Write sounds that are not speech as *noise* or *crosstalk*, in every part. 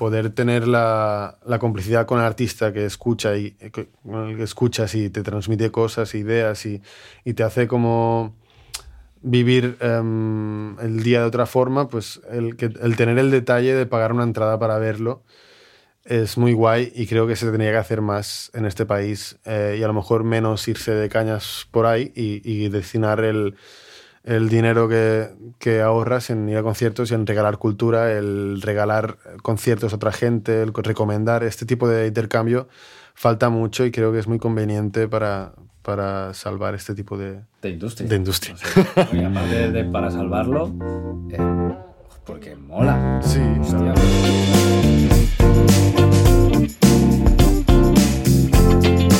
poder tener la, la, complicidad con el artista que escucha y que, que escuchas y te transmite cosas, ideas y, y te hace como vivir um, el día de otra forma, pues el, el tener el detalle de pagar una entrada para verlo es muy guay y creo que se tendría que hacer más en este país eh, y a lo mejor menos irse de cañas por ahí y, y destinar el, el dinero que, que, ahorras en ir a conciertos y en regalar cultura, el regalar conciertos a otra gente, el recomendar este tipo de intercambio falta mucho y creo que es muy conveniente para, para salvar este tipo de, de industria. De industria. O sea, aparte de, para salvarlo, eh, porque mola. Sí. Hostia.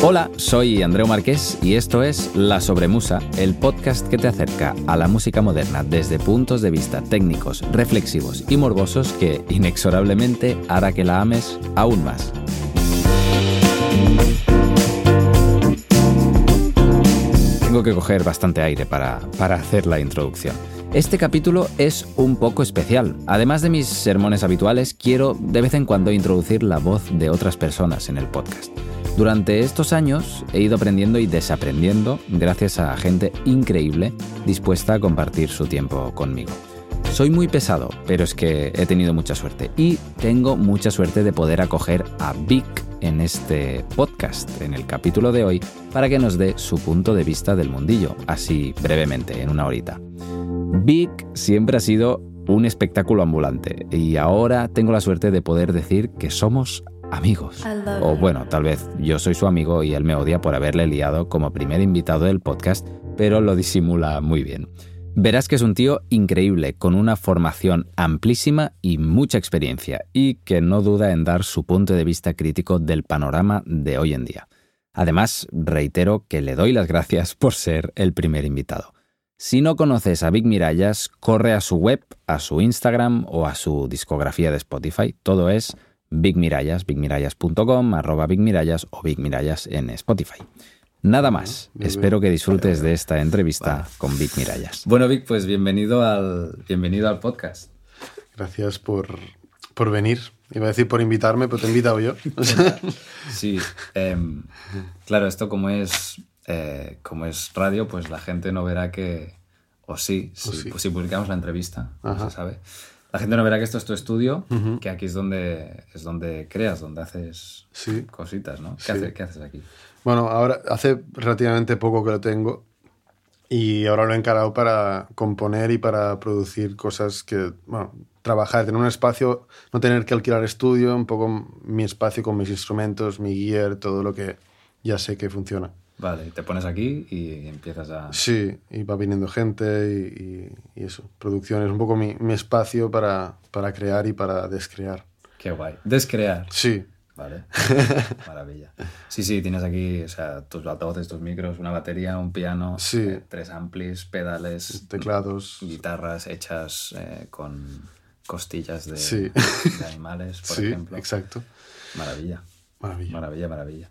Hola, soy Andreu Marqués y esto es La Sobremusa, el podcast que te acerca a la música moderna desde puntos de vista técnicos, reflexivos y morbosos que inexorablemente hará que la ames aún más. Tengo que coger bastante aire para, para hacer la introducción. Este capítulo es un poco especial. Además de mis sermones habituales, quiero de vez en cuando introducir la voz de otras personas en el podcast. Durante estos años he ido aprendiendo y desaprendiendo gracias a gente increíble dispuesta a compartir su tiempo conmigo. Soy muy pesado, pero es que he tenido mucha suerte y tengo mucha suerte de poder acoger a Vic en este podcast, en el capítulo de hoy, para que nos dé su punto de vista del mundillo, así brevemente, en una horita. Vic siempre ha sido un espectáculo ambulante y ahora tengo la suerte de poder decir que somos amigos. O bueno, tal vez yo soy su amigo y él me odia por haberle liado como primer invitado del podcast, pero lo disimula muy bien. Verás que es un tío increíble, con una formación amplísima y mucha experiencia, y que no duda en dar su punto de vista crítico del panorama de hoy en día. Además, reitero que le doy las gracias por ser el primer invitado. Si no conoces a Big Mirallas, corre a su web, a su Instagram o a su discografía de Spotify. Todo es Big Mirallas, bigmirallas.com, arroba Big Mirallas o Big Mirallas en Spotify. Nada más. Espero que disfrutes de esta entrevista vale. con Vic Mirallas. Bueno, Vic, pues bienvenido al, bienvenido al podcast. Gracias por, por venir. Iba a decir por invitarme, pero te he invitado yo. *laughs* sí. Eh, claro, esto como es, eh, como es radio, pues la gente no verá que... O sí, si, sí. Pues si publicamos la entrevista, no se sabe. La gente no verá que esto es tu estudio, uh -huh. que aquí es donde, es donde creas, donde haces sí. cositas, ¿no? ¿Qué, Sí. hace, ¿Qué haces aquí? Bueno, ahora hace relativamente poco que lo tengo y ahora lo he encarado para componer y para producir cosas que, bueno, trabajar, tener un espacio, no tener que alquilar estudio, un poco mi espacio con mis instrumentos, mi gear, todo lo que ya sé que funciona. Vale, te pones aquí y empiezas a... Sí, y va viniendo gente y, y, y eso, producción es un poco mi, mi espacio para, para crear y para descrear. Qué guay. Descrear. Sí, Vale. *laughs* Maravilla. Sí, sí, tienes aquí o sea, tus altavoces, tus micros, una batería, un piano, Sí. eh, tres amplis, pedales, teclados. guitarras hechas eh, con costillas de, Sí. de animales, por *laughs* sí, ejemplo. exacto. Maravilla. Maravilla. Maravilla, maravilla.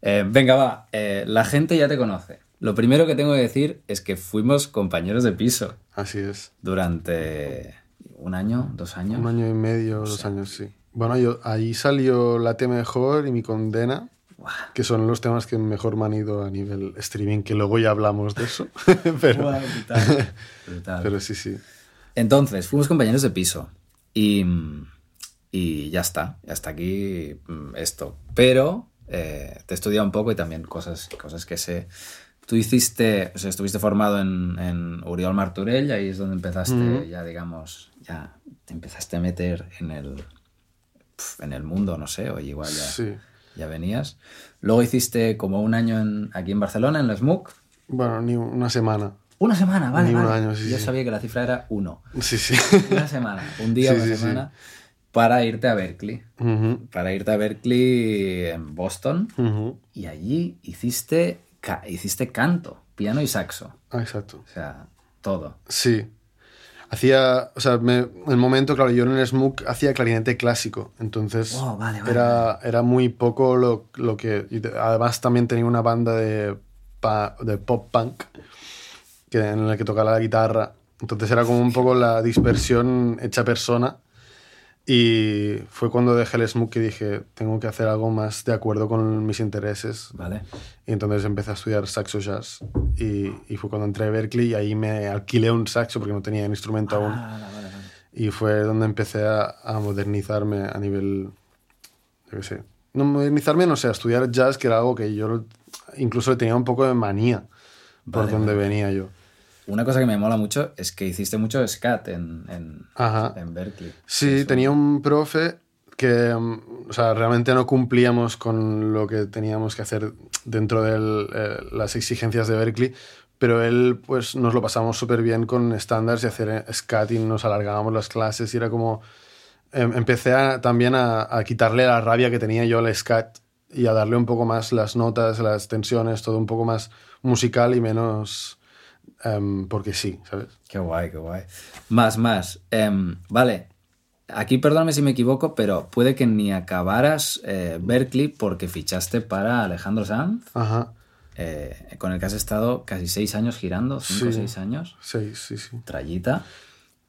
Eh, venga, va. eh, la gente ya te conoce. Lo primero que tengo que decir es que fuimos compañeros de piso Así es. durante un año, dos años. Un año y medio, O dos sea. años, sí. Bueno, yo, ahí salió Late Mejor y Mi Condena, Buah. que son los temas que mejor me han ido a nivel streaming, que luego ya hablamos de eso. *laughs* pero, Buah, brutal. Brutal. *laughs* pero sí, sí. Entonces, fuimos compañeros de piso y, y ya está, hasta aquí mm, esto. Pero eh, te he estudiado un poco y también cosas, cosas que sé. Tú hiciste, o sea, estuviste formado en, en Uriol Martorell, ahí es donde empezaste ya, digamos, ya te empezaste a meter en el, en el mundo, no sé, o igual ya, Sí. ya venías. Luego hiciste como un año en- aquí en Barcelona, en la SMUC. Bueno, ni una semana. Una semana, vale. Ni un vale. año, sí, Yo sí. sabía que la cifra era uno. Sí, sí. Una semana, un día, una semana, para irte a Berkeley. Para irte a Berkeley en Boston. Y allí hiciste, ca- hiciste canto, piano y saxo. Ah, exacto. O sea, todo. Sí. Hacía, o sea, me- el momento, claro, yo en el SMUC hacía clarinete clásico, entonces Oh, vale, vale, era, era muy poco lo, lo que... y de- además también tenía una banda de, pa- de pop punk que, en la que tocaba la guitarra, entonces era como un poco la dispersión hecha persona Y fue cuando dejé el Smook que dije, tengo que hacer algo más de acuerdo con mis intereses. Vale. Y entonces empecé a estudiar saxo jazz. Y, y fue cuando entré a Berkeley y ahí me alquilé un saxo porque no tenía instrumento aún. Ah, vale, vale. Y fue donde empecé a, a modernizarme a nivel, yo qué sé, no modernizarme, no sé, a estudiar jazz, que era algo que yo incluso le tenía un poco de manía por donde venía yo. Una cosa que me mola mucho es que hiciste mucho scat en, en, Berkeley. Sí, tenía un profe que, mm, o sea, realmente no cumplíamos con lo que teníamos que hacer dentro de las exigencias de Berkeley, pero él, pues, nos lo pasamos súper bien con estándares y hacer eh, scat y nos alargábamos las clases y era como... em, empecé a- también a, a quitarle la rabia que tenía yo al scat y a darle un poco más las notas, las tensiones, todo un poco más musical y menos... em, porque sí, ¿sabes? Qué guay, qué guay. Más, más. Em, vale. Aquí perdóname si me equivoco, pero puede que ni acabaras eh, Berkeley porque fichaste para Alejandro Sanz, Ajá. eh, con el que has estado casi seis años girando, cinco o Sí. seis años. Sí, sí, sí. Trayita.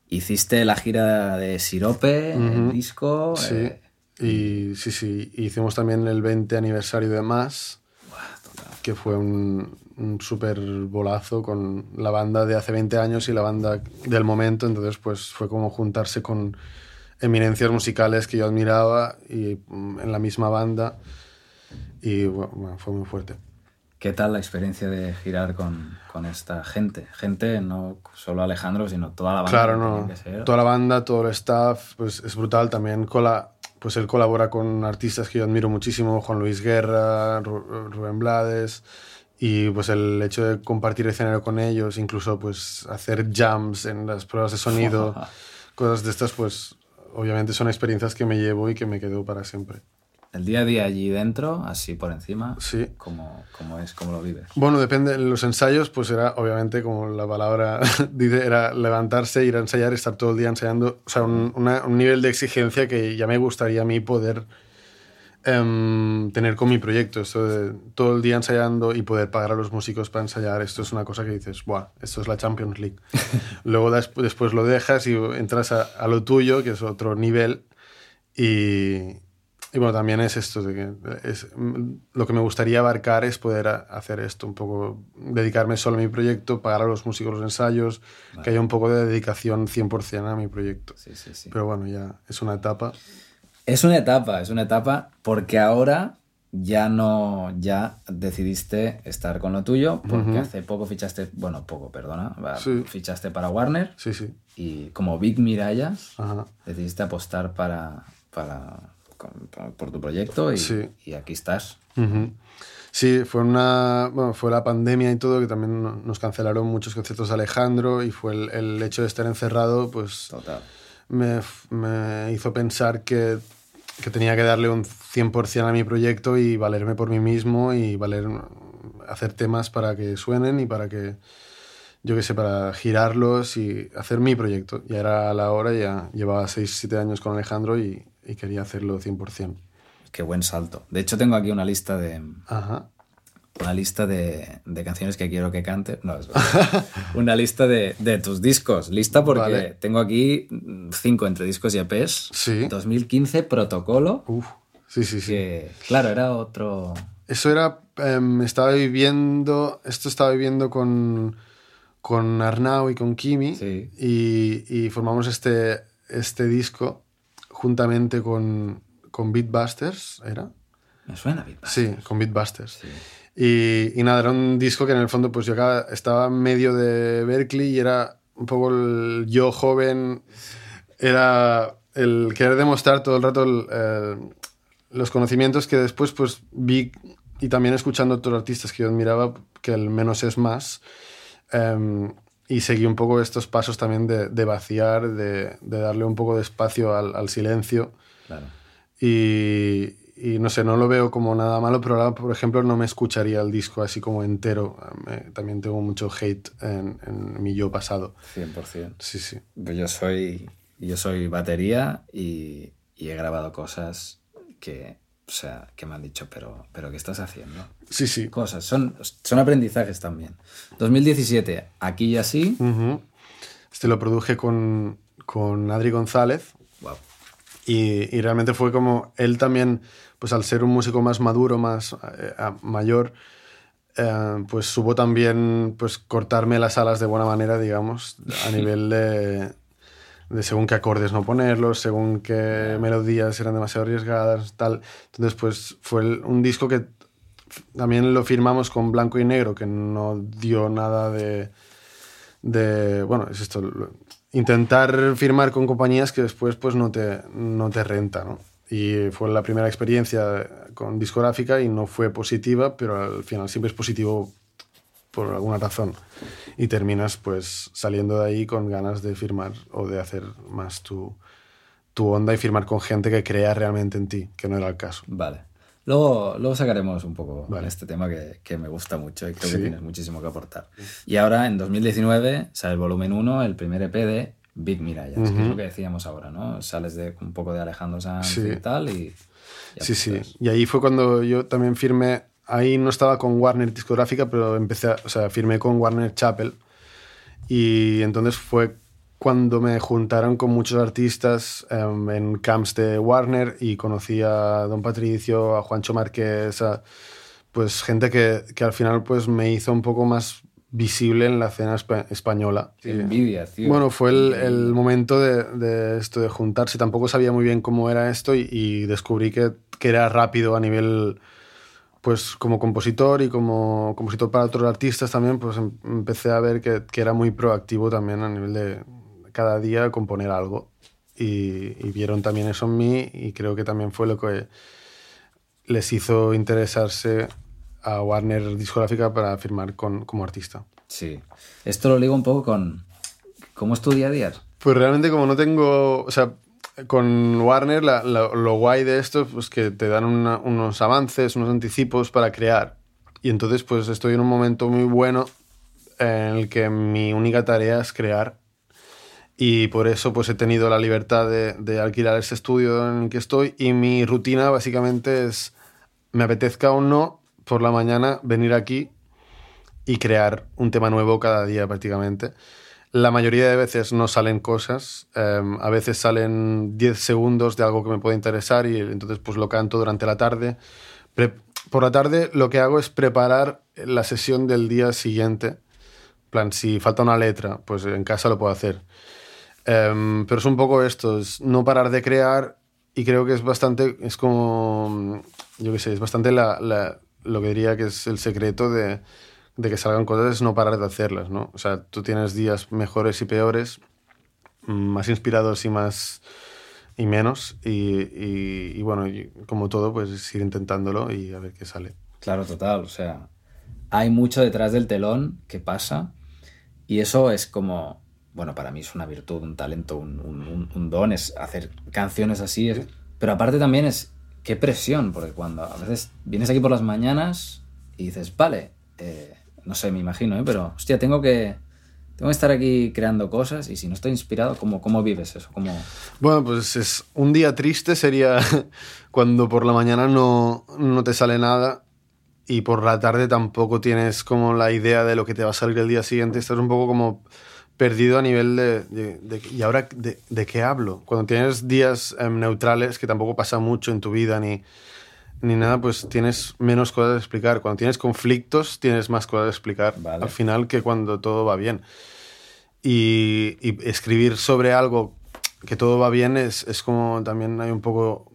Hiciste la gira de Sirope, el disco. Sí, eh, y sí, sí, hicimos también el 20 aniversario de Más, que fue un, un súper bolazo con la banda de hace 20 años y la banda del momento, entonces pues fue como juntarse con eminencias musicales que yo admiraba y mm, en la misma banda y bueno, fue muy fuerte. ¿Qué tal la experiencia de girar con, con esta gente? Gente, no solo Alejandro, sino toda la banda. Claro, no. Toda la banda, todo el staff, pues es brutal. También cola, pues él colabora con artistas que yo admiro muchísimo, Juan Luis Guerra, Ru- Rubén Blades, y pues el hecho de compartir escenario con ellos, incluso pues hacer jams en las pruebas de sonido, *laughs* cosas de estas, pues obviamente son experiencias que me llevo y que me quedo para siempre. El día a día allí dentro, así por encima, Sí. ¿cómo, cómo es? ¿Cómo lo vives? Bueno, depende. En los ensayos, pues era, obviamente, como la palabra *laughs* dice, era levantarse, ir a ensayar, estar todo el día ensayando. O sea, un, una- un nivel de exigencia que ya me gustaría a mí poder em, tener con mi proyecto. Esto de todo el día ensayando y poder pagar a los músicos para ensayar. Esto es una cosa que dices, ¡buah! Esto es la Champions League. *laughs* Luego des- después lo dejas y entras a, a lo tuyo, que es otro nivel. Y, y bueno, también es esto, de que es, mm, lo que me gustaría abarcar es poder a- hacer esto, un poco, dedicarme solo a mi proyecto, pagar a los músicos los ensayos, que haya un poco de dedicación 100% a mi proyecto. Sí, sí, sí. Pero bueno, ya es una etapa. Es una etapa, es una etapa porque ahora ya no, ya decidiste estar con lo tuyo porque hace poco fichaste, bueno, poco, perdona, Sí. fichaste para Warner Sí, sí. y como Big Mirallas Ajá. decidiste apostar para, para, por tu proyecto y, Sí. y aquí estás. Sí, fue una bueno, fue la pandemia y todo que también no- nos cancelaron muchos conciertos de Alejandro y fue el, el hecho de estar encerrado, pues Total. Me, me hizo pensar que, que tenía que darle un 100% a mi proyecto y valerme por mí mismo y valer hacer temas para que suenen y para que yo qué sé, para girarlos y hacer mi proyecto. Ya era la hora, ya llevaba 6, 7 años con Alejandro y, y quería hacerlo 100%. Qué buen salto. De hecho, tengo aquí una lista de, Ajá. Una lista de, de canciones que quiero que cante. No, es *laughs* verdad. una lista de, de tus discos. Lista porque Vale. tengo aquí cinco entre discos y EPs. Sí. 2015, Protocolo. Uf, sí, sí, sí. Que, claro, era otro. Eso era, em, estaba viviendo, esto estaba viviendo con, con Arnau y con Kimi Sí. y, y formamos este, este disco juntamente con, con Beatbusters, ¿era? Me suena Beatbusters. Sí, con Beatbusters. Y, y nada, era un disco que en el fondo pues yo acá- estaba medio de Berkeley y era un poco el yo joven, era el querer demostrar todo el rato el, eh, los conocimientos que después pues vi y también escuchando a otros artistas que yo admiraba, que el menos es más. em, y seguí un poco estos pasos también de, de vaciar, de, de darle un poco de espacio al, al silencio. Claro. Y, y no sé, no lo veo como nada malo, pero ahora, por ejemplo, no me escucharía el disco así como entero. Me- también tengo mucho hate en, en mi yo pasado. 100%. Sí, sí. Pues yo soy, yo soy batería y, y he grabado cosas que, o sea, que me han dicho, pero, pero ¿qué estás haciendo? Sí, sí. Cosas, son, son aprendizajes también. 2017, aquí y así. Este lo produje con, con Adri González. Wow. Y, y, realmente fue como él también, pues al ser un músico más maduro, más eh, mayor, eh, pues supo también pues cortarme las alas de buena manera, digamos, a *laughs* nivel de, de según qué acordes no ponerlos, según qué melodías eran demasiado arriesgadas, tal. Entonces, pues fue un disco que también lo firmamos con blanco y negro, que no dio nada de... de bueno, es esto, intentar firmar con compañías que después pues no te, no te renta, ¿no? Y fue la primera experiencia con discográfica y no fue positiva, pero al final siempre es positivo por alguna razón. Y terminas pues saliendo de ahí con ganas de firmar o de hacer más tu, tu onda y firmar con gente que crea realmente en ti, que no era el caso. Vale. Luego, luego sacaremos un poco vale. este tema que, que, me gusta mucho y creo que tienes muchísimo que aportar. Y ahora, en 2019, sale el volumen 1, el primer EP de Big Miraya, que es lo que decíamos ahora, ¿no? Sales de un poco de Alejandro Sanz y tal y... Sí, sí. Y ahí fue cuando yo también firmé, ahí no estaba con Warner discográfica, pero empecé, a, o sea, firmé con Warner Chapel y entonces fue cuando me juntaron con muchos artistas um, en camps de Warner y conocí a Don Patricio, a Juancho Márquez, a, pues gente que, que, al final pues me hizo un poco más visible en la escena española. Qué envidia, tío. Bueno, fue el, el momento de, de, esto de juntarse. Tampoco sabía muy bien cómo era esto y, y, descubrí que, que era rápido a nivel, pues como compositor y como compositor para otros artistas también, pues em, empecé a ver que, que era muy proactivo también a nivel de cada día componer algo. Y, y vieron también eso en mí y creo que también fue lo que les hizo interesarse a Warner discográfica para firmar con, como artista. Sí. Esto lo ligo un poco con cómo es tu día a día. Pues realmente como no tengo, o sea, con Warner la, la, lo guay de esto es pues que te dan una, unos avances, unos anticipos para crear. Y entonces pues estoy en un momento muy bueno en el que mi única tarea es crear. Y por eso pues he tenido la libertad de, de alquilar ese estudio en el que estoy y mi rutina básicamente es, me apetezca o no, por la mañana venir aquí y crear un tema nuevo cada día prácticamente. La mayoría de veces no salen cosas, eh, a veces salen 10 segundos de algo que me puede interesar y entonces pues lo canto durante la tarde. Pre por la tarde lo que hago es preparar la sesión del día siguiente. plan, si falta una letra, pues en casa lo puedo hacer. Eh, pero es un poco esto, es no parar de crear y creo que es bastante, es como, yo qué sé, es bastante la, la lo que diría que es el secreto de, de, que salgan cosas es no parar de hacerlas, ¿no? O sea, tú tienes días mejores y peores, más inspirados y más y menos y, y, y bueno, y como todo, pues ir intentándolo y a ver qué sale. Claro, total, o sea, hay mucho detrás del telón que pasa y eso es como, bueno, para mí es una virtud, un talento, un, un, un don, es hacer canciones así, es, pero aparte también es qué presión, porque cuando a veces vienes aquí por las mañanas y dices, vale, eh, no sé, me imagino, ¿eh? pero hostia, tengo que, tengo que estar aquí creando cosas y si no estoy inspirado, ¿cómo, cómo vives eso? ¿Cómo... Bueno, pues es un día triste sería *laughs* cuando por la mañana no, no te sale nada y por la tarde tampoco tienes como la idea de lo que te va a salir el día siguiente, estás un poco como perdido a nivel de, de, de ¿y ahora de, de, qué hablo? Cuando tienes días um, neutrales, que tampoco pasa mucho en tu vida ni, ni nada, pues tienes menos cosas de explicar. Cuando tienes conflictos, tienes más cosas de explicar vale. al final que cuando todo va bien. Y, y, escribir sobre algo que todo va bien es, es como también hay un poco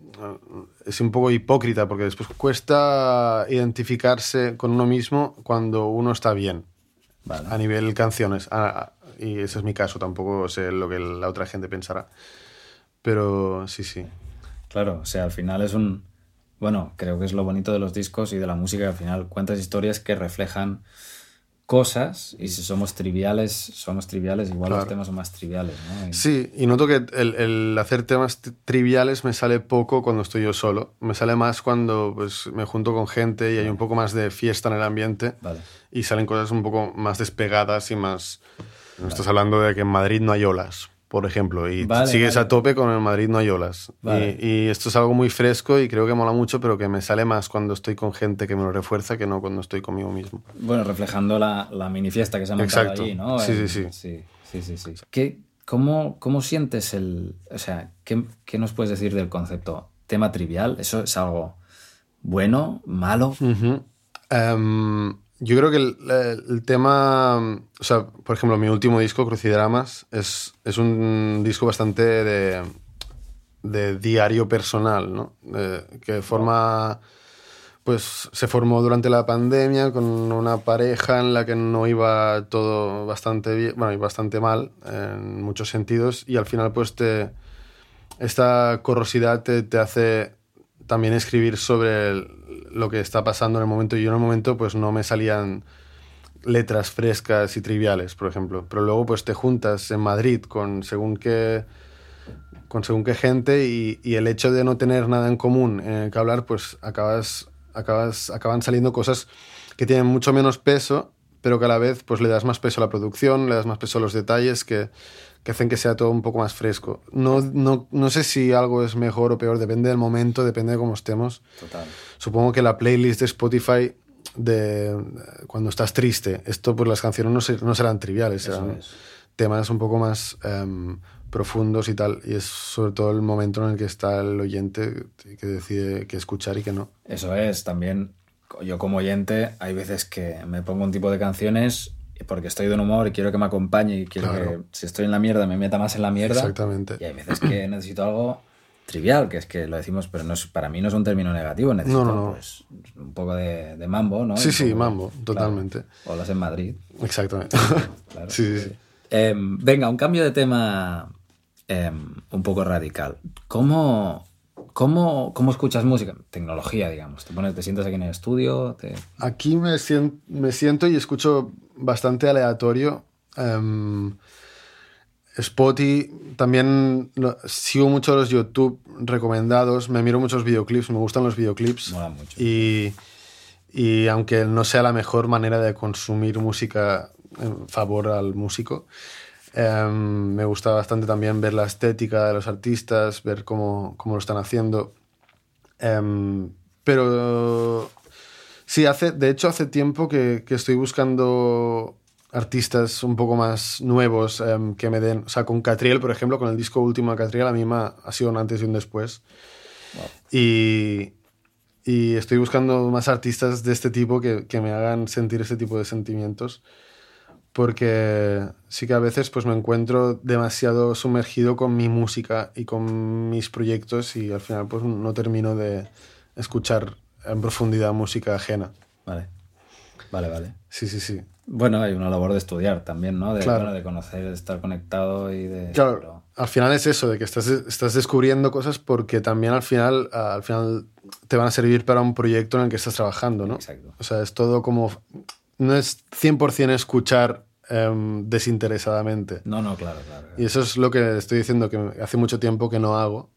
es un poco hipócrita porque después cuesta identificarse con uno mismo cuando uno está bien vale. a nivel canciones a, y ese es mi caso, tampoco sé lo que la otra gente pensará. Pero sí, sí. Claro, o sea, al final es un... Bueno, creo que es lo bonito de los discos y de la música, que al final cuentas historias que reflejan cosas y si somos triviales, somos triviales, igual claro. los temas son más triviales. ¿no? Y... Sí, y noto que el, el, hacer temas triviales me sale poco cuando estoy yo solo. Me sale más cuando pues, me junto con gente y hay un poco más de fiesta en el ambiente vale. y salen cosas un poco más despegadas y más Vale. Estás hablando de que en Madrid no hay olas, por ejemplo, y vale, sigues vale. a tope con el Madrid no hay olas. Y, y, esto es algo muy fresco y creo que mola mucho, pero que me sale más cuando estoy con gente que me lo refuerza que no cuando estoy conmigo mismo. Bueno, reflejando la, la mini fiesta que se ha montado Exacto. allí, ¿no? Sí, sí, sí. sí, sí, sí, sí. ¿Qué, ¿cómo, ¿cómo sientes el... O sea, ¿qué, ¿qué, nos puedes decir del concepto tema trivial? ¿Eso es algo bueno, malo? Em, yo creo que el, tema, o sea, por ejemplo, mi último disco, Crucidramas, es, es un disco bastante de, de diario personal, ¿no? que forma, pues se formó durante la pandemia con una pareja en la que no iba todo bastante bien, bueno, y bastante mal en muchos sentidos y al final pues te, esta corrosidad te, te hace también escribir sobre lo que está pasando en el momento. Y yo en el momento pues no me salían letras frescas y triviales, por ejemplo. Pero luego pues te juntas en Madrid con según qué, con según qué gente y, y el hecho de no tener nada en común en el que hablar, pues acabas, acabas, acaban saliendo cosas que tienen mucho menos peso, pero que a la vez pues le das más peso a la producción, le das más peso a los detalles que que hacen que sea todo un poco más fresco. No, no, no, sé si algo es mejor o peor, depende del momento, depende de cómo estemos. Total. Supongo que la playlist de Spotify de cuando estás triste, esto pues las canciones no, no serán triviales, serán temas un poco más um, profundos y tal, y es sobre todo el momento en el que está el oyente que decide qué escuchar y qué no. Eso es, también yo como oyente hay veces que me pongo un tipo de canciones porque estoy de un humor y quiero que me acompañe y quiero que si estoy en la mierda me meta más en la mierda. Exactamente. Y hay veces que *clears throat* necesito algo trivial, que es que lo decimos, pero no es, para mí no es un término negativo, necesito Pues, un poco de, de, mambo, ¿no? Sí, sí, mambo, totalmente. O las en Madrid. Exactamente. claro, *laughs* sí, sí, sí. Eh, venga, un cambio de tema eh, un poco radical. ¿Cómo, ¿Cómo, ¿Cómo, escuchas música? Tecnología, digamos. Te, pones, te sientas aquí en el estudio. Te... Aquí me siento, me siento y escucho bastante aleatorio. Um, Spotify, también sigo mucho los YouTube recomendados, me miro muchos videoclips, me gustan los videoclips. Mola mucho. Y, y aunque no sea la mejor manera de consumir música en favor al músico, um, me gusta bastante también ver la estética de los artistas, ver cómo, cómo lo están haciendo. Um, pero Sí, hace, de hecho hace tiempo que, que estoy buscando artistas un poco más nuevos um, que me den, o sea, con Catriel, por ejemplo, con el disco último de Catriel, a mí me ha, ha sido un antes y un después. Wow. Y, y, estoy buscando más artistas de este tipo que, que, me hagan sentir este tipo de sentimientos, porque sí que a veces pues me encuentro demasiado sumergido con mi música y con mis proyectos y al final pues no termino de escuchar en profundidad música ajena. Vale. Vale, vale. Sí, sí, sí. Bueno, hay una labor de estudiar también, ¿no? De, claro. bueno, de conocer, de estar conectado y de... Claro, pero... al final es eso, de que estás, estás descubriendo cosas porque también al final, al final te van a servir para un proyecto en el que estás trabajando, ¿no? Exacto. O sea, es todo como... No es 100% escuchar um, desinteresadamente. No, no, claro, claro, claro. Y eso es lo que estoy diciendo, que hace mucho tiempo que no hago,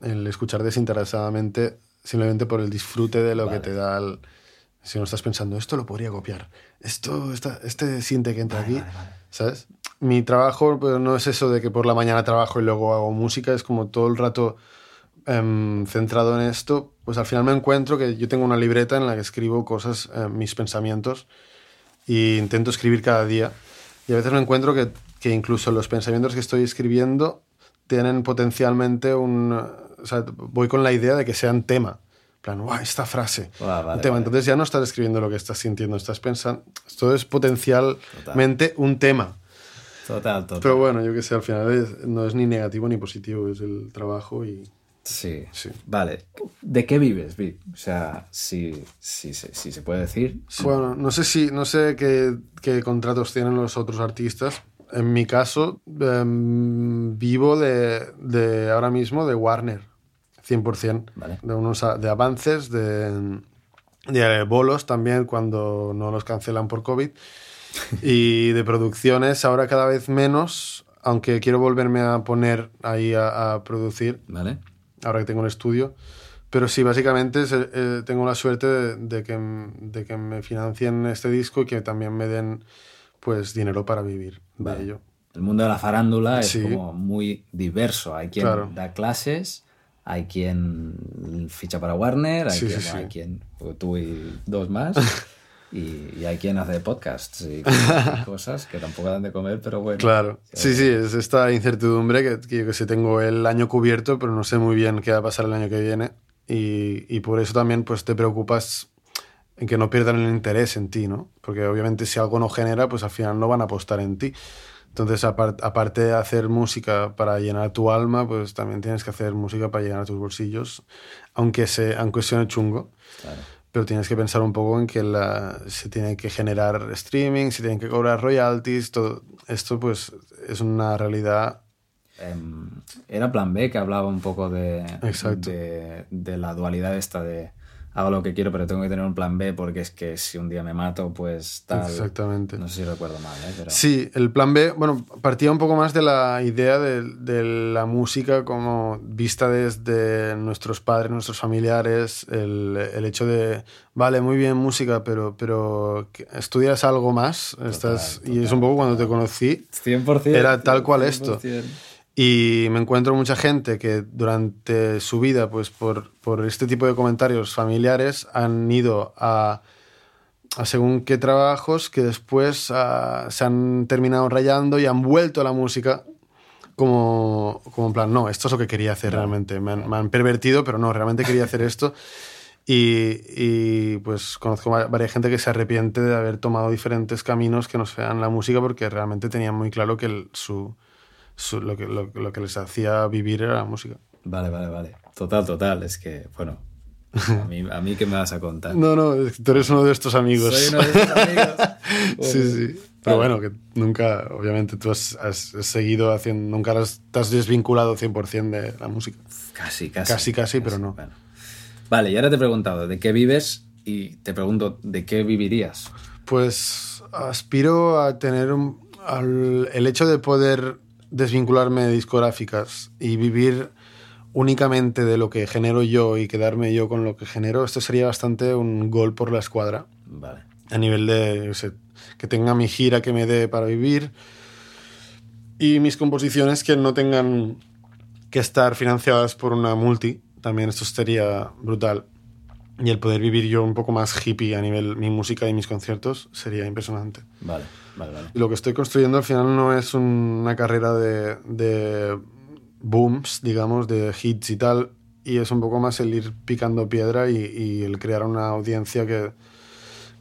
el escuchar desinteresadamente simplemente por el disfrute de lo vale. que te da el... Si no estás pensando, esto lo podría copiar, esto, esta, este siente que entra vale, aquí, vale, ¿sabes? Mi trabajo pues, no es eso de que por la mañana trabajo y luego hago música, es como todo el rato um, centrado en esto, pues al final me encuentro que yo tengo una libreta en la que escribo cosas, eh, mis pensamientos, e intento escribir cada día. Y a veces me encuentro que, que incluso los pensamientos que estoy escribiendo tienen potencialmente un... O sea, voy con la idea de que sean tema. Plan, wow, esta frase. Ah, vale, un tema. vale. Entonces ya no estás escribiendo lo que estás sintiendo, estás pensando... Esto es potencialmente Total. un tema. Total, total. Pero bueno, yo que sé, al final es, no es ni negativo ni positivo, es el trabajo y... Sí. sí. Vale. ¿De qué vives, Vic? O sea, si, si, se puede decir. Bueno, no sé, si, no sé qué, qué contratos tienen los otros artistas, en mi caso, eh, vivo de, de, ahora mismo de Warner, 100%. Vale. De, unos, de avances, de, de, bolos también cuando no los cancelan por COVID. *laughs* y de producciones ahora cada vez menos, aunque quiero volverme a poner ahí a, a producir. Vale. Ahora que tengo un estudio. Pero sí, básicamente eh, tengo la suerte de, de, que, de que me financien este disco y que también me den pues dinero para vivir vale. de ello. El mundo de la farándula sí. es como muy diverso. Hay quien claro. da clases, hay quien ficha para Warner, hay, sí, quien, sí, hay quien, tú y dos más. *laughs* Y, hay quien hace podcasts y *laughs* cosas que tampoco dan de comer, pero bueno. Claro. Sí, sí, es esta incertidumbre que, que yo que sé, tengo el año cubierto, pero no sé muy bien qué va a pasar el año que viene. Y, y por eso también pues te preocupas en que no pierdan el interés en ti, ¿no? Porque obviamente si algo no genera, pues al final no van a apostar en ti. Entonces, aparte de hacer música para llenar tu alma, pues también tienes que hacer música para llenar tus bolsillos, aunque, se, aunque suene chungo. Pero tienes que pensar un poco en que la, se tiene que generar streaming, se tienen que cobrar royalties, todo esto pues es una realidad. Em, era Plan B que hablaba un poco de, de, de, la dualidad esta de hago lo que quiero, pero tengo que tener un plan B porque es que si un día me mato, pues tal. Exactamente. No sé si recuerdo mal, ¿eh? Sí, el plan B, bueno, partía un poco más de la idea de, de la música como vista desde nuestros padres, nuestros familiares, el, el, hecho de, vale, muy bien música, pero, pero estudias algo más, estás, y es un poco cuando te conocí, 100%, era tal cual esto. Y me encuentro mucha gente que durante su vida, pues por, por este tipo de comentarios familiares, han ido a, a según qué trabajos que después ah, se han terminado rayando y han vuelto a la música como, como en plan, no, esto es lo que quería hacer realmente. Me han, me han, pervertido, pero no, realmente quería hacer *laughs* esto. Y, y, pues conozco varias gente que se arrepiente de haber tomado diferentes caminos que no sean la música porque realmente tenían muy claro que el, su, lo, que, lo, lo, que les hacía vivir era la música. Vale, vale, vale. Total, total. Es que, bueno, a mí, a mí ¿qué me vas a contar? *laughs* No, no, tú eres uno de estos amigos. Soy uno de estos amigos. *laughs* sí, sí. Pero bueno, que nunca, obviamente, tú has, has seguido haciendo, nunca has, te has desvinculado 100% de la música. Casi, casi. Casi, casi, pero no. Bueno. Vale, y ahora te he preguntado de qué vives y te pregunto de qué vivirías. Pues aspiro a tener un, al, el hecho de poder desvincularme de discográficas y vivir únicamente de lo que genero yo y quedarme yo con lo que genero, esto sería bastante un gol por la escuadra. Vale. A nivel de que tenga mi gira que me dé para vivir y mis composiciones que no tengan que estar financiadas por una multi. También esto sería brutal. Y el poder vivir yo un poco más hippie a nivel mi música y mis conciertos sería impresionante. Vale. Vale, Y lo que estoy construyendo al final no es una carrera de, de, booms, digamos, de hits y tal, y es un poco más el ir picando piedra y, y, el crear una audiencia que,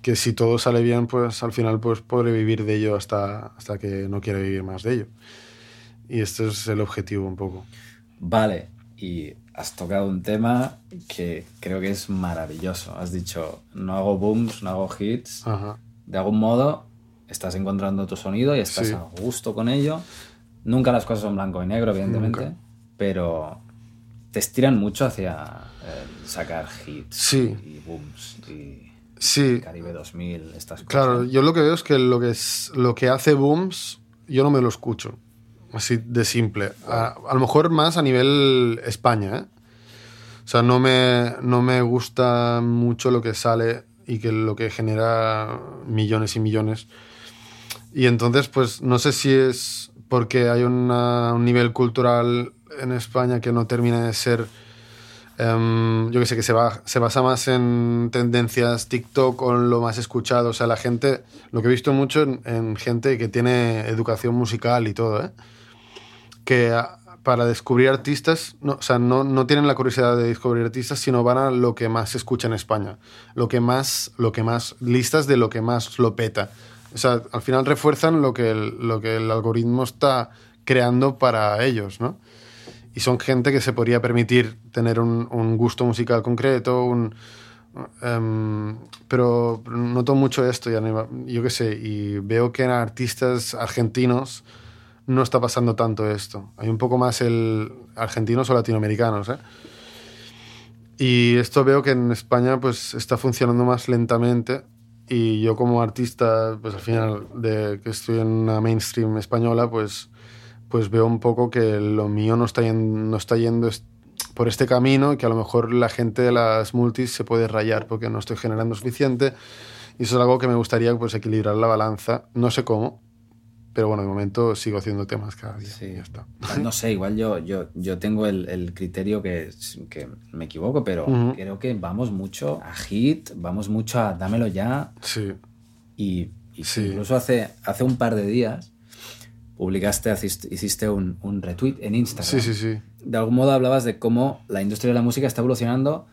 que si todo sale bien, pues al final pues podré vivir de ello hasta, hasta que no quiera vivir más de ello. Y este es el objetivo un poco. Vale, y has tocado un tema que creo que es maravilloso. Has dicho, no hago booms, no hago hits. Ajá. De algún modo estás encontrando tu sonido y estás Sí. a gusto con ello. Nunca las cosas son blanco y negro, evidentemente, Nunca. pero te estiran mucho hacia eh, sacar hits Sí. y booms y Sí, Caribe 2000, estas cosas. claro, yo lo que veo es que lo que, es, lo que hace booms, yo no me lo escucho. Así de simple. A, lo mejor más a nivel España, ¿eh? O sea, no me, no me gusta mucho lo que sale y que lo que genera millones y millones. Y entonces, pues no sé si es porque hay una- un nivel cultural en España que no termina de ser, em, yo que sé, que se, va, se basa más en tendencias TikTok o lo más escuchado. O sea, la gente, lo que he visto mucho en, en gente que tiene educación musical y todo, ¿eh? Que a- para descubrir artistas, no, o sea, no, no tienen la curiosidad de descubrir artistas, sino van a lo que más se escucha en España, lo que más, lo que más, listas de lo que más lo peta. O sea, al final refuerzan lo que el, lo que el algoritmo está creando para ellos, ¿no? Y son gente que se podría permitir tener un, un gusto musical concreto, un, em, pero noto mucho esto, y anima- yo qué sé, y veo que en artistas argentinos no está pasando tanto esto. Hay un poco más el argentinos o latinoamericanos, ¿eh? Y esto veo que en España pues está funcionando más lentamente y yo como artista, pues al final de que estoy en una mainstream española, pues, pues veo un poco que lo mío no está yendo, no está yendo por este camino y que a lo mejor la gente de las multis se puede rayar porque no estoy generando suficiente y eso es algo que me gustaría pues equilibrar la balanza, no sé cómo, Pero bueno, de momento sigo haciendo temas cada día. Sí. y ya está. No sé, igual yo, yo, yo tengo el, el criterio que, que me equivoco, pero Ujú. creo que vamos mucho a hit, vamos mucho a dámelo ya. Sí, Y, y Sí. incluso hace, hace un par de días publicaste, hiciste, hiciste un, un retweet en Instagram. sí, sí, sí. De algún modo hablabas de cómo la industria de la música está evolucionando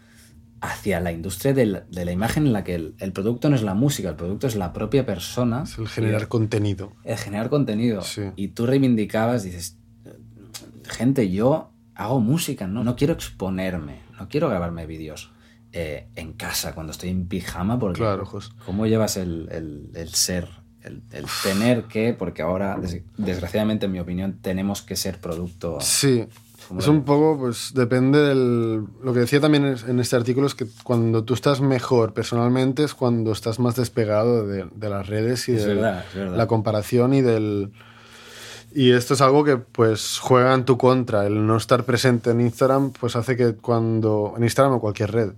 hacia la industria de la, de la imagen en la que el, el producto no es la música, el producto es la propia persona. Es el generar contenido. el generar contenido. Sí. Y tú reivindicabas, dices, gente, yo hago música, ¿no? No quiero exponerme, no quiero grabarme vídeos eh, en casa cuando estoy en pijama, porque Claro, Jos. ¿cómo llevas el, el- el ser, el, el tener que, porque ahora, des- desgraciadamente, en mi opinión, tenemos que ser producto... Sí. ¿Cómo Es un poco, pues depende del... Lo que decía también en este artículo es que cuando tú estás mejor personalmente es cuando estás más despegado de, de las redes y Es de verdad, verdad. la comparación y del... Y esto es algo que pues juega en tu contra. El no estar presente en Instagram pues hace que cuando... En Instagram o cualquier red.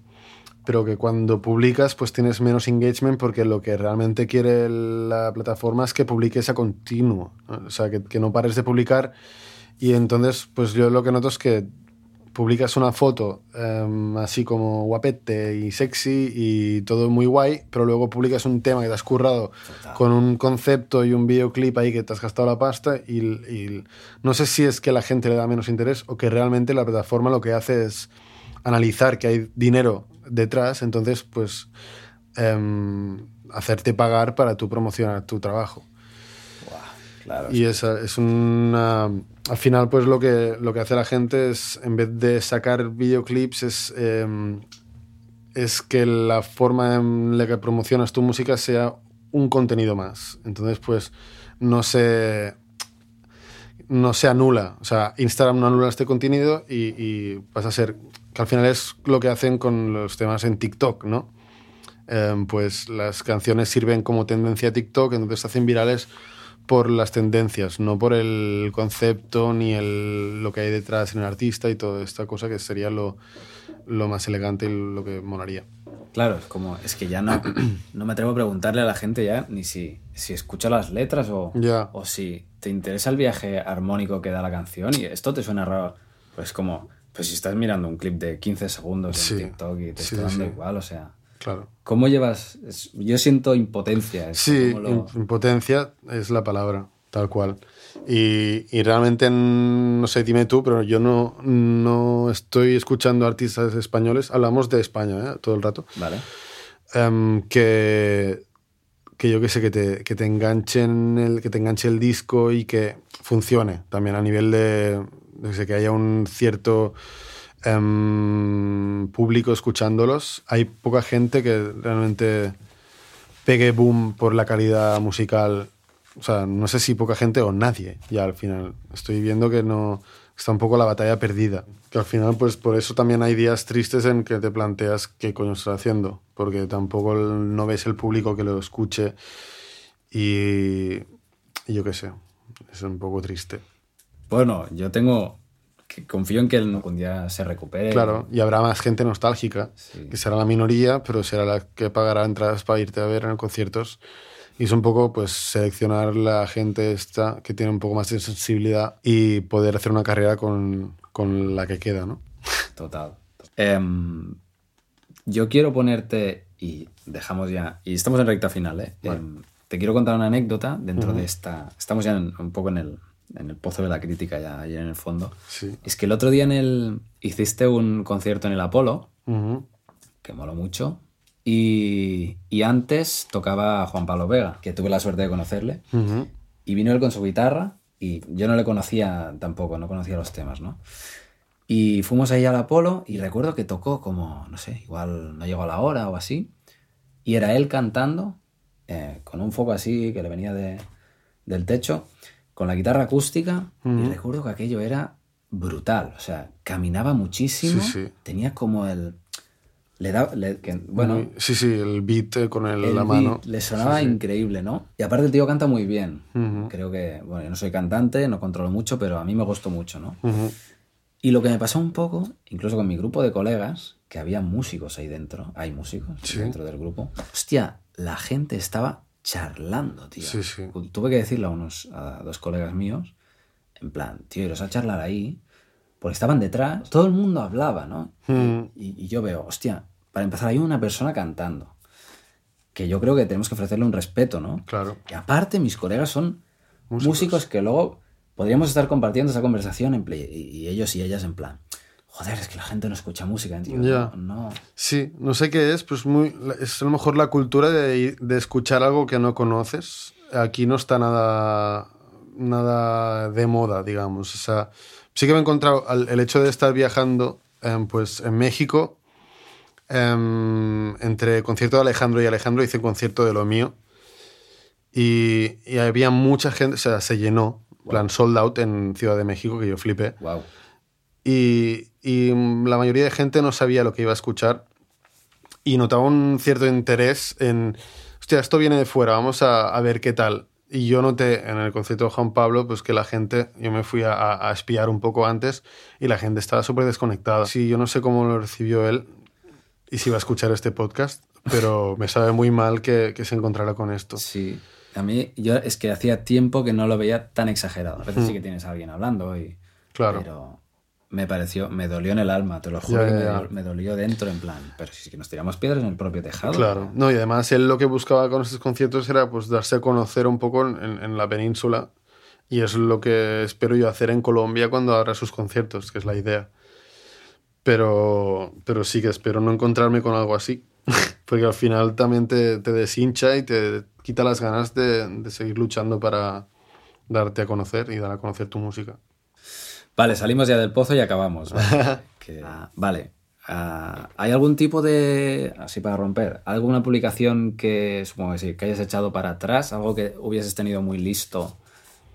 Pero que cuando publicas pues tienes menos engagement porque lo que realmente quiere la plataforma es que publiques a continuo. ¿no? O sea, que, que no pares de publicar. Y entonces pues yo lo que noto es que publicas una foto em, así como guapete y sexy y todo muy guay, pero luego publicas un tema que te has currado Total. con un concepto y un videoclip ahí que te has gastado la pasta y, y no sé si es que la gente le da menos interés o que realmente la plataforma lo que hace es analizar que hay dinero detrás, entonces pues em, hacerte pagar para tú promocionar tu trabajo. Claro. Y esa es una... Al final, pues lo que, lo que hace la gente es, en vez de sacar videoclips, es, eh, es que la forma en la que promocionas tu música sea un contenido más. Entonces, pues no se, no se anula. O sea, Instagram no anula este contenido y, y pasa a ser... Que al final es lo que hacen con los temas en TikTok, ¿no? Em, pues las canciones sirven como tendencia a TikTok, entonces se hacen virales por las tendencias, no por el concepto ni el, lo que hay detrás en el artista y toda esta cosa que sería lo, lo más elegante y lo que molaría. Claro, es como, es que ya no, *clears throat* no me atrevo a preguntarle a la gente ya ni si, si escucha las letras o, o si te interesa el viaje armónico que da la canción y esto te suena raro. Pues como, pues si estás mirando un clip de 15 segundos Sí. en TikTok y te Sí, está sí, dando sí. igual, o sea, Claro. ¿cómo llevas? yo siento impotencia. Sí, lo- im- impotencia es la palabra, tal cual. Y, y realmente, no sé, dime tú, pero yo no, no estoy escuchando artistas españoles, hablamos de España ¿eh? todo el rato, Vale. em, que, que yo que sé, que te, que te enganchen el, que te enganche el disco y que funcione también a nivel de, que sé, que haya un cierto em, público escuchándolos. Hay poca gente que realmente pegue boom por la calidad musical. O sea, no sé si poca gente o nadie, ya al final. Estoy viendo que no está un poco la batalla perdida. Que al final, pues por eso también hay días tristes en que te planteas qué coño estás haciendo, porque tampoco no ves el público que lo escuche y, y yo qué sé, es un poco triste. Bueno, yo tengo, que confío en que algún día se recupere. Claro, y habrá más gente nostálgica, Sí. que será la minoría, pero será la que pagará entradas para irte a ver en conciertos. Y es un poco pues seleccionar la gente esta que tiene un poco más de sensibilidad y poder hacer una carrera con, con la que queda, ¿no? Total. Em, yo quiero ponerte, y dejamos ya, y estamos en recta final, ¿eh? Em, te quiero contar una anécdota dentro de esta. Estamos ya en- un poco en el, en el pozo de la crítica, ya ahí en el fondo. Sí. Es que el otro día en el, hiciste un concierto en el Apolo, Ujú. que moló mucho, y, y antes tocaba Juan Pablo Vega, que tuve la suerte de conocerle. Ujú. Y vino él con su guitarra y yo no le conocía tampoco, no conocía los temas, ¿no? Y fuimos ahí al Apolo y recuerdo que tocó como, no sé, igual no llegó a la hora o así. Y era él cantando eh, con un foco así que le venía de- del techo, con la guitarra acústica. Y recuerdo que aquello era brutal. O sea, caminaba muchísimo. Sí, sí. Tenía como el... Le daba... le- que- bueno, sí, sí, el beat eh, con el- el la beat mano. le sonaba Sí, increíble, ¿no? Y aparte el tío canta muy bien. Creo que, bueno, yo no soy cantante, no controlo mucho, pero a mí me gustó mucho, ¿no? Y lo que me pasó un poco, incluso con mi grupo de colegas, que había músicos ahí dentro, hay músicos dentro del grupo, hostia, la gente estaba charlando, tío. Sí, sí. Tuve que decirle a unos a dos colegas míos, en plan, tío, iros a charlar ahí, porque estaban detrás, todo el mundo hablaba, ¿no? Mm. Y, y yo veo, hostia, para empezar hay una persona cantando, que yo creo que tenemos que ofrecerle un respeto, ¿no? Claro. Y aparte, mis colegas son Músicos. músicos, que luego podríamos estar compartiendo esa conversación en play, y, y ellos y ellas en plan, joder, es que la gente no escucha música, tío. Ya. No, no. Sí, no sé qué es, pues muy, es a lo mejor la cultura de, de escuchar algo que no conoces. Aquí no está nada, nada de moda, digamos. O sea, sí que me he encontrado al- el hecho de estar viajando em, pues, en México, em, entre concierto de Alejandro y Alejandro, hice concierto de lo mío. Y, y había mucha gente, o sea, se llenó, en plan sold out en Ciudad de México, que yo flipé. Wow. Y, y la mayoría de gente no sabía lo que iba a escuchar y notaba un cierto interés en, hostia, esto viene de fuera, vamos a, a ver qué tal. Y yo noté en el concierto de Juan Pablo pues que la gente, yo me fui a, a- espiar un poco antes y la gente estaba súper desconectada. Sí, yo no sé cómo lo recibió él y si iba a escuchar este podcast, pero me sabe muy mal que, que se encontrara con esto. Sí. A mí, yo es que hacía tiempo que no lo veía tan exagerado. A veces sí que tienes a alguien hablando y... Mm. Claro. Pero me pareció, me dolió en el alma, te lo juro Ya, me, me dolió dentro en plan, pero si es que nos tiramos piedras en el propio tejado. Claro, no, y además él lo que buscaba con estos conciertos era pues darse a conocer un poco en, en la península y es lo que espero yo hacer en Colombia cuando abra sus conciertos, que es la idea. Pero, pero sí que espero no encontrarme con algo así, *laughs* porque al final también te, te deshincha y te quita las ganas de, de seguir luchando para darte a conocer y dar a conocer tu música. Vale, salimos ya del pozo y acabamos. Vale. *laughs* Que- ah, vale. ¿Hay algún tipo de, así para romper, alguna publicación que supongo que sí, que hayas echado para atrás, algo que hubieses tenido muy listo,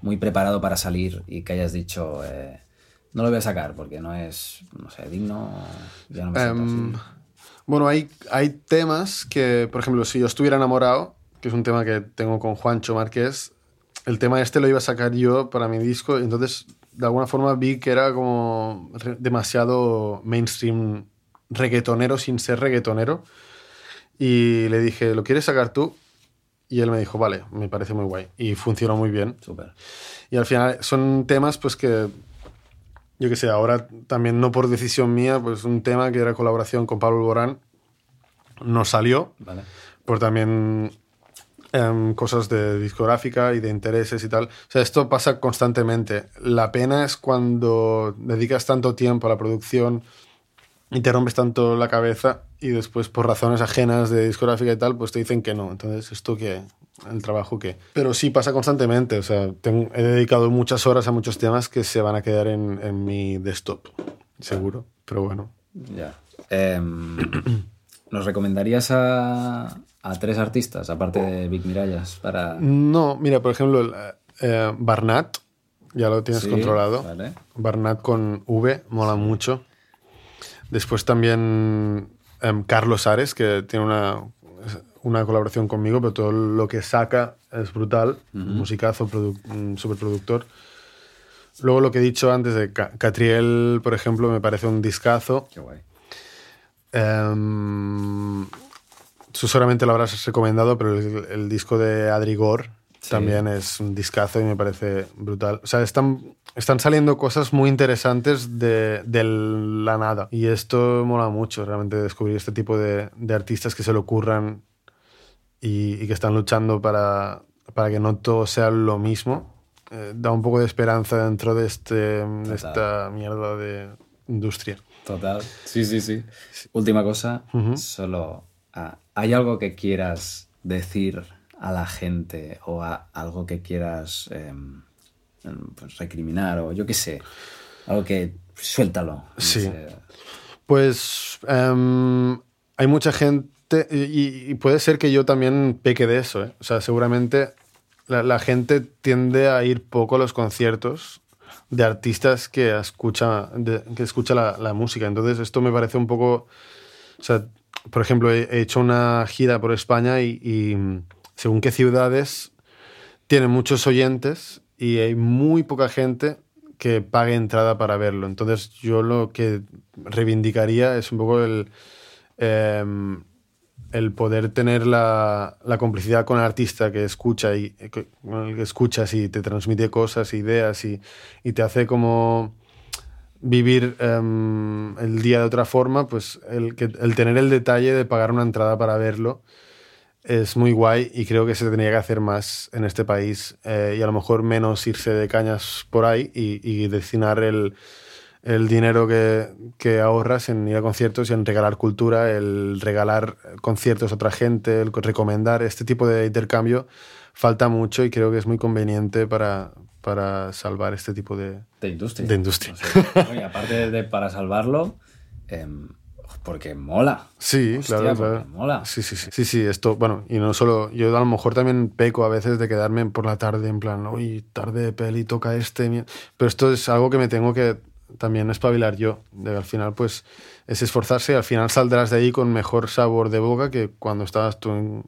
muy preparado para salir y que hayas dicho, eh, no lo voy a sacar porque no es, no sé, digno, ya no me así"? bueno, hay, hay temas que, por ejemplo, si yo estuviera enamorado, que es un tema que tengo con Juancho Márquez, el tema este lo iba a sacar yo para mi disco, y entonces de alguna forma vi que era como demasiado mainstream reggaetonero sin ser reggaetonero. Y le dije, ¿lo quieres sacar tú? Y él me dijo, vale, me parece muy guay. Y funcionó muy bien. Súper. Y al final son temas pues que, yo qué sé, ahora también no por decisión mía, pues un tema que era colaboración con Pablo Borán no salió, Vale. por también em, cosas de discográfica y de intereses y tal. O sea, esto pasa constantemente. La pena es cuando dedicas tanto tiempo a la producción y te rompes tanto la cabeza y después por razones ajenas de discográfica y tal, pues te dicen que no. Entonces, ¿esto qué? ¿El trabajo qué? Pero sí pasa constantemente. O sea, tengo- he dedicado muchas horas a muchos temas que se van a quedar en, en mi desktop, seguro. Pero bueno. Ya. Em, ¿Nos recomendarías a, a tres artistas, aparte de Big Mirallas, para... No, mira, por ejemplo, eh, Barnat, ya lo tienes Sí, controlado. Vale. Barnat con V, mola mucho. Después también em, Carlos Ares, que tiene una, una colaboración conmigo, pero todo lo que saca es brutal. Musicazo, produ- un superproductor. Luego lo que he dicho antes de Ca- Catriel, por ejemplo, me parece un discazo. Qué guay. Em, tú seguramente lo habrás recomendado, pero el, el disco de Adrigor Sí. también es un discazo y me parece brutal. O sea, están, están saliendo cosas muy interesantes de, de la nada. Y esto mola mucho, realmente, descubrir este tipo de, de artistas que se le ocurran y, y que están luchando para, para que no todo sea lo mismo. Eh, da un poco de esperanza dentro de, este, de esta mierda de industria. Total. Sí, sí, sí. Última cosa, solo... ah, ¿Hay algo que quieras decir a la gente o a algo que quieras em, em, pues, recriminar o yo qué sé? Algo que... Suéltalo. Sí. Pues em, hay mucha gente y, y puede ser que yo también peque de eso. ¿eh? O sea, seguramente la, la gente tiende a ir poco a los conciertos de artistas que escucha, que escucha la, música. Entonces esto me parece un poco... O sea, por ejemplo, he, he hecho una gira por España y, y según qué ciudades tienen muchos oyentes y hay muy poca gente que pague entrada para verlo. Entonces yo lo que reivindicaría es un poco el... em, el poder tener la, complicidad con el artista que escucha y que, escuchas y te transmite cosas, ideas y, te hace como vivir em, el día de otra forma, pues el, el tener el detalle de pagar una entrada para verlo es muy guay y creo que se tendría que hacer más en este país eh, y a lo mejor menos irse de cañas por ahí y, destinar el, dinero que, ahorras en ir a conciertos y en regalar cultura, el regalar conciertos a otra gente, el recomendar este tipo de intercambio falta mucho y creo que es muy conveniente para, para salvar este tipo de, de industria. De industria. aparte de para salvarlo, em, porque mola. Sí, claro, claro. Mola. Sí, sí, sí. Sí, sí, esto, bueno, y no solo, yo a lo mejor también peco a veces de quedarme por la tarde en plan, uy, tarde de peli, toca este. Pero esto es algo que me tengo que también espabilar yo. De al final, pues, es esforzarse y al final saldrás de ahí con mejor sabor de boca que cuando estabas tú en.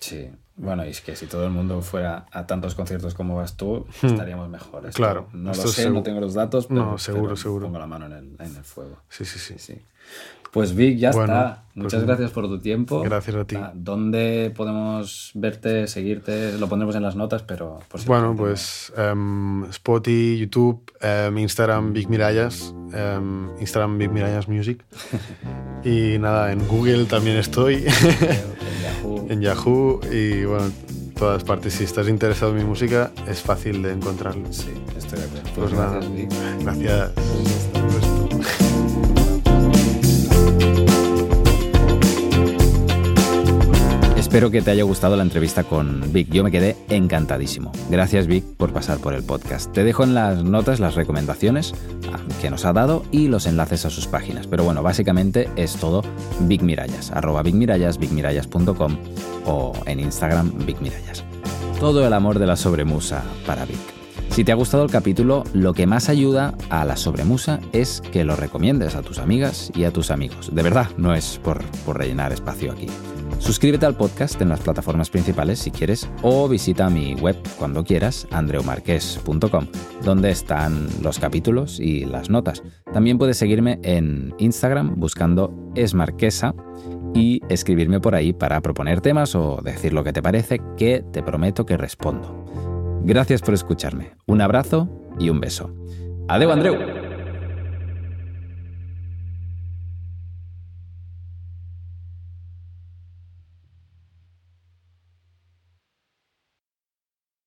Sí. Bueno, y es que si todo el mundo fuera a tantos conciertos como vas tú, hmm. estaríamos mejores. Claro. No lo sé, no tengo los datos, pero, no, seguro, seguro. pongo la mano en el, en el fuego. Sí, sí, sí. sí. Pues Vic, ya está. Pues Muchas gracias por tu tiempo. Gracias a ti. Ah, ¿Dónde podemos verte, seguirte? Lo pondremos en las notas, pero... bueno, pues um, Spotify, YouTube, em, Instagram Big Mirallas, em, Instagram Big Mirallas Music. *laughs* y nada, en Google también estoy. en Yahoo. *laughs* en Yahoo y bueno, todas partes. Si estás interesado en mi música, es fácil de encontrarlo. Sí, estoy de acuerdo. Pues, pues nada, gracias. Espero que te haya gustado la entrevista con Vic. Yo me quedé encantadísimo. Gracias Vic por pasar por el podcast. Te dejo en las notas las recomendaciones ah, que nos ha dado y los enlaces a sus páginas. Pero bueno, básicamente es todo Vic Mirallas, arroba Vic Mirallas, vicmirallas.com o en Instagram Vic Mirallas. Todo el amor de la sobremusa para Vic. Si te ha gustado el capítulo, lo que más ayuda a la sobremusa es que lo recomiendes a tus amigas y a tus amigos. De verdad, no es por, por rellenar espacio aquí. Suscríbete al podcast en las plataformas principales si quieres o visita mi web cuando quieras, andreumarques.com, donde están los capítulos y las notas. También puedes seguirme en Instagram buscando esmarquesa y escribirme por ahí para proponer temas o decir lo que te parece, que te prometo que respondo. Gracias por escucharme. Un abrazo y un beso. Adeu, Andreu.